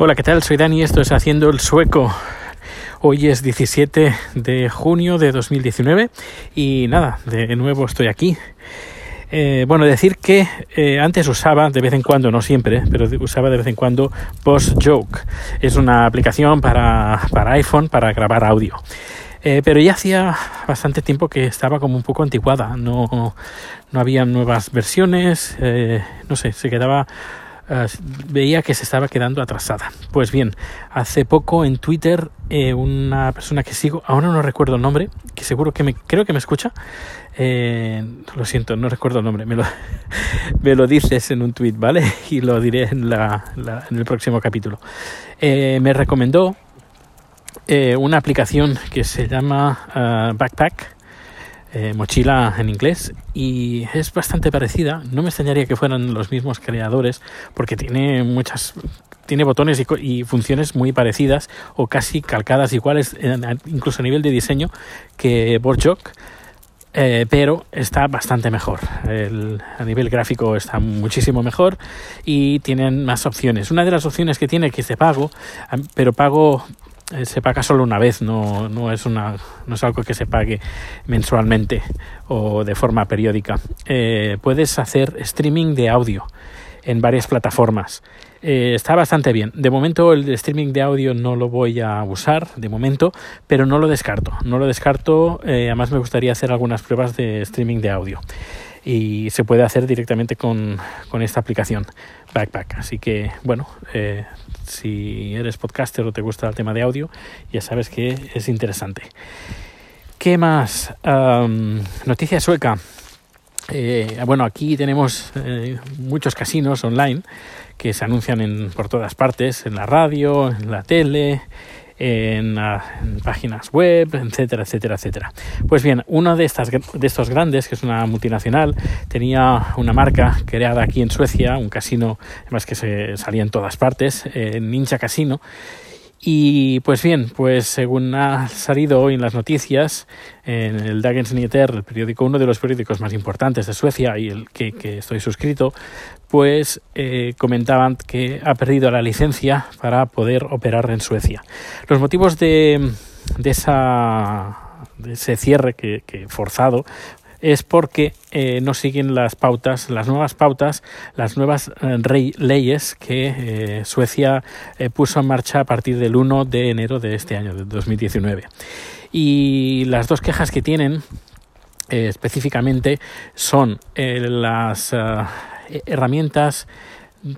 Hola, ¿qué tal? Soy Dani, esto es Haciendo el Sueco. Hoy es 17 de junio de 2019 y nada, de nuevo estoy aquí. Eh, bueno, decir que eh, antes usaba de vez en cuando, no siempre, pero usaba de vez en cuando Post Joke. Es una aplicación para, para iPhone para grabar audio. Eh, pero ya hacía bastante tiempo que estaba como un poco anticuada, no, no había nuevas versiones, no sé, se quedaba eh, veía que se estaba quedando atrasada. Pues bien, hace poco en Twitter eh, una persona que sigo, ahora no recuerdo el nombre, que seguro que me creo que me escucha. Eh, lo siento, no recuerdo el nombre. Me lo, me lo dices en un tweet, ¿vale? Y lo diré en, la, en el próximo capítulo. me recomendó una aplicación que se llama Backpack eh, mochila en inglés y es bastante parecida. No me extrañaría que fueran los mismos creadores porque tiene muchas tiene botones y, funciones muy parecidas o casi calcadas iguales, incluso a nivel de diseño, que Borjok, eh, pero está bastante mejor. a nivel gráfico está muchísimo mejor y tienen más opciones. Una de las opciones que tiene que es de pago, pero pago se paga solo una vez, no, no, es una, no es algo que se pague mensualmente o de forma periódica. Eh, puedes hacer streaming de audio en varias plataformas. Eh, está bastante bien. De momento el streaming de audio no lo voy a usar, de momento, pero no lo descarto. No lo descarto, además me gustaría hacer algunas pruebas de streaming de audio y se puede hacer directamente con, esta aplicación Backpack. Así que, bueno, eh, si eres podcaster o te gusta el tema de audio, ya sabes que es interesante. ¿Qué más? noticia sueca. Eh, bueno, aquí tenemos eh, muchos casinos online que se anuncian en, por todas partes, en la radio, en la tele, en, páginas web, etcétera, etcétera, etcétera. Pues bien, uno de, estas, de estos grandes, que es una multinacional, tenía una marca creada aquí en Suecia, un casino, además que se salía en todas partes, eh, Ninja Casino, y pues bien, pues según ha salido hoy en las noticias, en el Dagens Nyheter, el periódico, uno de los periódicos más importantes de Suecia y el que, estoy suscrito, pues eh, comentaban que ha perdido la licencia para poder operar en Suecia. Los motivos de, de esa de ese cierre que, que forzado es porque eh, no siguen las pautas, las nuevas pautas, las nuevas eh, leyes que eh, Suecia puso en marcha a partir del 1 de enero de este año, de 2019. Y las dos quejas que tienen específicamente son las herramientas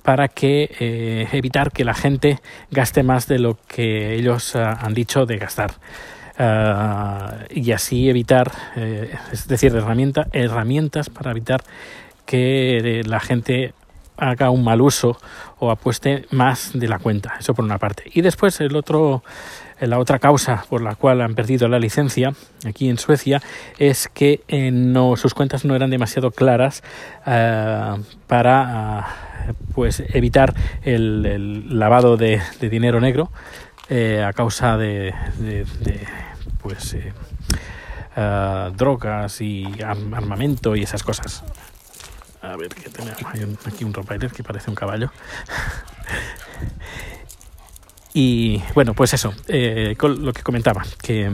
para que evitar que la gente gaste más de lo que ellos han dicho de gastar. Eh, y así evitar, eh, es decir, herramienta, herramientas para evitar que la gente haga un mal uso o apueste más de la cuenta. Eso por una parte. Y después el otro, la otra causa por la cual han perdido la licencia aquí en Suecia es que eh, no, sus cuentas no eran demasiado claras para pues evitar el, lavado de, dinero negro a causa de pues eh, uh, drogas y armamento y esas cosas. A ver, que tenemos hay aquí un Rottweiler que parece un caballo. y bueno, pues eso, eh, con lo que comentaba, que,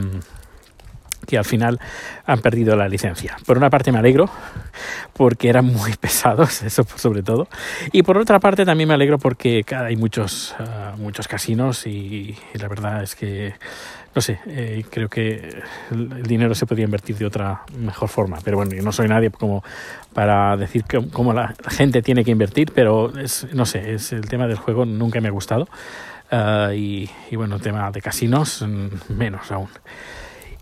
que al final han perdido la licencia. Por una parte me alegro, porque eran muy pesados, eso sobre todo. Y por otra parte también me alegro porque hay muchos, uh, muchos casinos y, la verdad es que no sé, eh, creo que el dinero se podría invertir de otra mejor forma. Pero bueno, yo no soy nadie como para decir cómo la gente tiene que invertir, pero no sé, es el tema del juego nunca me ha gustado. Y, y, bueno, el tema de casinos, mm, menos aún.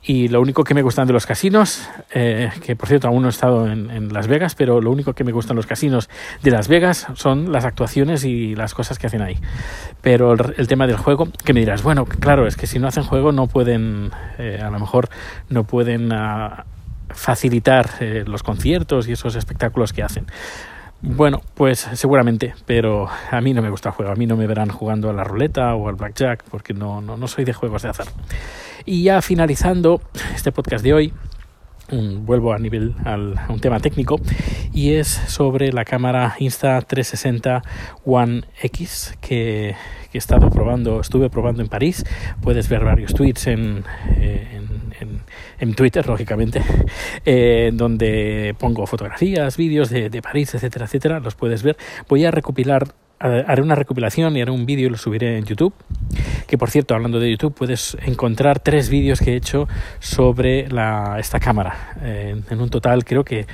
Y lo único que me gustan de los casinos, eh, que por cierto aún no he estado en, Las Vegas, pero lo único que me gustan los casinos de Las Vegas son las actuaciones y las cosas que hacen ahí. Pero el, tema del juego, que me dirás, bueno, claro, es que si no hacen juego no pueden, eh, a lo mejor no pueden ah, facilitar eh, los conciertos y esos espectáculos que hacen. Bueno, pues seguramente, pero a mí no me gusta el juego. A mí no me verán jugando a la ruleta o al blackjack porque no, no, no soy de juegos de azar. Y ya finalizando este podcast de hoy, vuelvo a nivel a un tema técnico y es sobre la cámara Insta360 One X que, he estado probando, estuve probando en París. Puedes ver varios tweets en, eh, en, en, Twitter, lógicamente, eh, donde pongo fotografías, vídeos de, de París, etcétera, etcétera. Los puedes ver. Voy a recopilar haré una recopilación y haré un vídeo y lo subiré en YouTube. Que por cierto, hablando de YouTube, puedes encontrar tres vídeos que he hecho sobre la, esta cámara. Eh, en un total creo que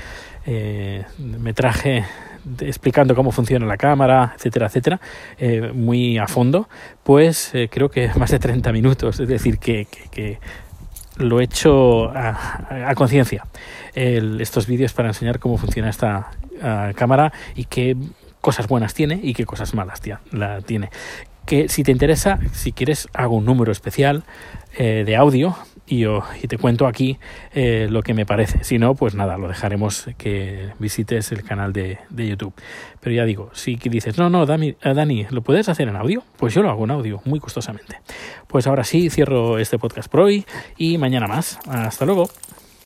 eh, me traje explicando cómo funciona la cámara, etcétera, etcétera, eh, muy a fondo, pues creo que más de 30 minutos, es decir, que, que, lo he hecho a, a conciencia, estos vídeos para enseñar cómo funciona esta cámara y qué cosas buenas tiene y qué cosas malas la tiene. Que si te interesa, si quieres, hago un número especial eh, de audio y, y, te cuento aquí eh, lo que me parece. Si no, pues nada, lo dejaremos que visites el canal de, de YouTube. Pero ya digo, si dices, no, no, Dani, eh, Dani, ¿lo puedes hacer en audio? Pues yo lo hago en audio, muy costosamente. Pues ahora sí, cierro este podcast por hoy y mañana más. Hasta luego.